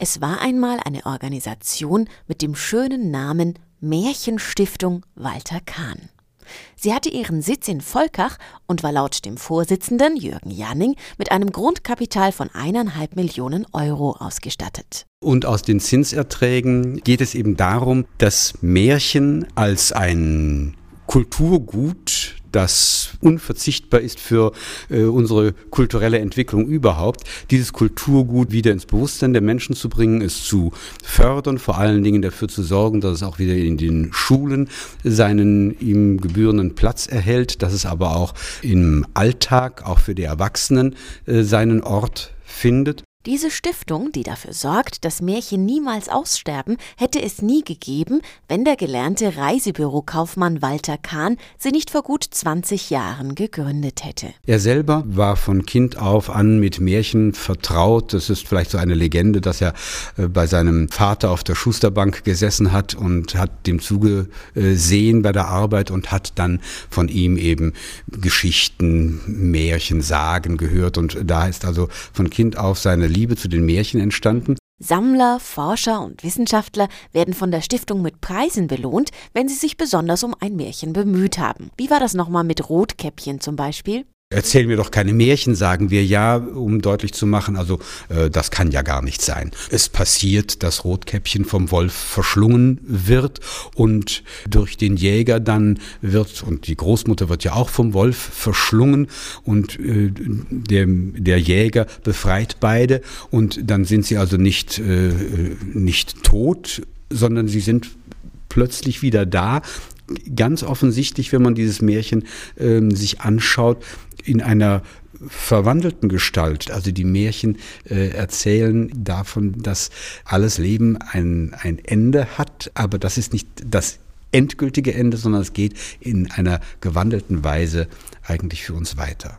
Es war einmal eine Organisation mit dem schönen Namen Märchenstiftung Walter Kahn. Sie hatte ihren Sitz in Volkach und war laut dem Vorsitzenden Jürgen Janning mit einem Grundkapital von eineinhalb Millionen Euro ausgestattet. Und aus den Zinserträgen geht es eben darum, dass Märchen als ein Kulturgut das unverzichtbar ist für äh, unsere kulturelle Entwicklung überhaupt, dieses Kulturgut wieder ins Bewusstsein der Menschen zu bringen, es zu fördern, vor allen Dingen dafür zu sorgen, dass es auch wieder in den Schulen seinen ihm gebührenden Platz erhält, dass es aber auch im Alltag, auch für die Erwachsenen, äh, seinen Ort findet. Diese Stiftung, die dafür sorgt, dass Märchen niemals aussterben, hätte es nie gegeben, wenn der gelernte Reisebürokaufmann Walter Kahn sie nicht vor gut 20 Jahren gegründet hätte. Er selber war von Kind auf an mit Märchen vertraut. Das ist vielleicht so eine Legende, dass er äh, bei seinem Vater auf der Schusterbank gesessen hat und hat dem zugesehen bei der Arbeit und hat dann von ihm eben Geschichten, Märchen, Sagen gehört. Und da ist also von Kind auf seine Liebe zu den Märchen entstanden. Sammler, Forscher und Wissenschaftler werden von der Stiftung mit Preisen belohnt, wenn sie sich besonders um ein Märchen bemüht haben. Wie war das nochmal mit Rotkäppchen zum Beispiel? Erzähl mir doch keine Märchen, sagen wir ja, um deutlich zu machen, also äh, das kann ja gar nicht sein. Es passiert, dass Rotkäppchen vom Wolf verschlungen wird und durch den Jäger dann wird, und die Großmutter wird ja auch vom Wolf verschlungen und äh, der, der Jäger befreit beide und dann sind sie also nicht, äh, nicht tot, sondern sie sind plötzlich wieder da, ganz offensichtlich, wenn man dieses Märchen ähm, sich anschaut, in einer verwandelten Gestalt. Also die Märchen äh, erzählen davon, dass alles Leben ein, ein Ende hat, aber das ist nicht das endgültige Ende, sondern es geht in einer gewandelten Weise eigentlich für uns weiter.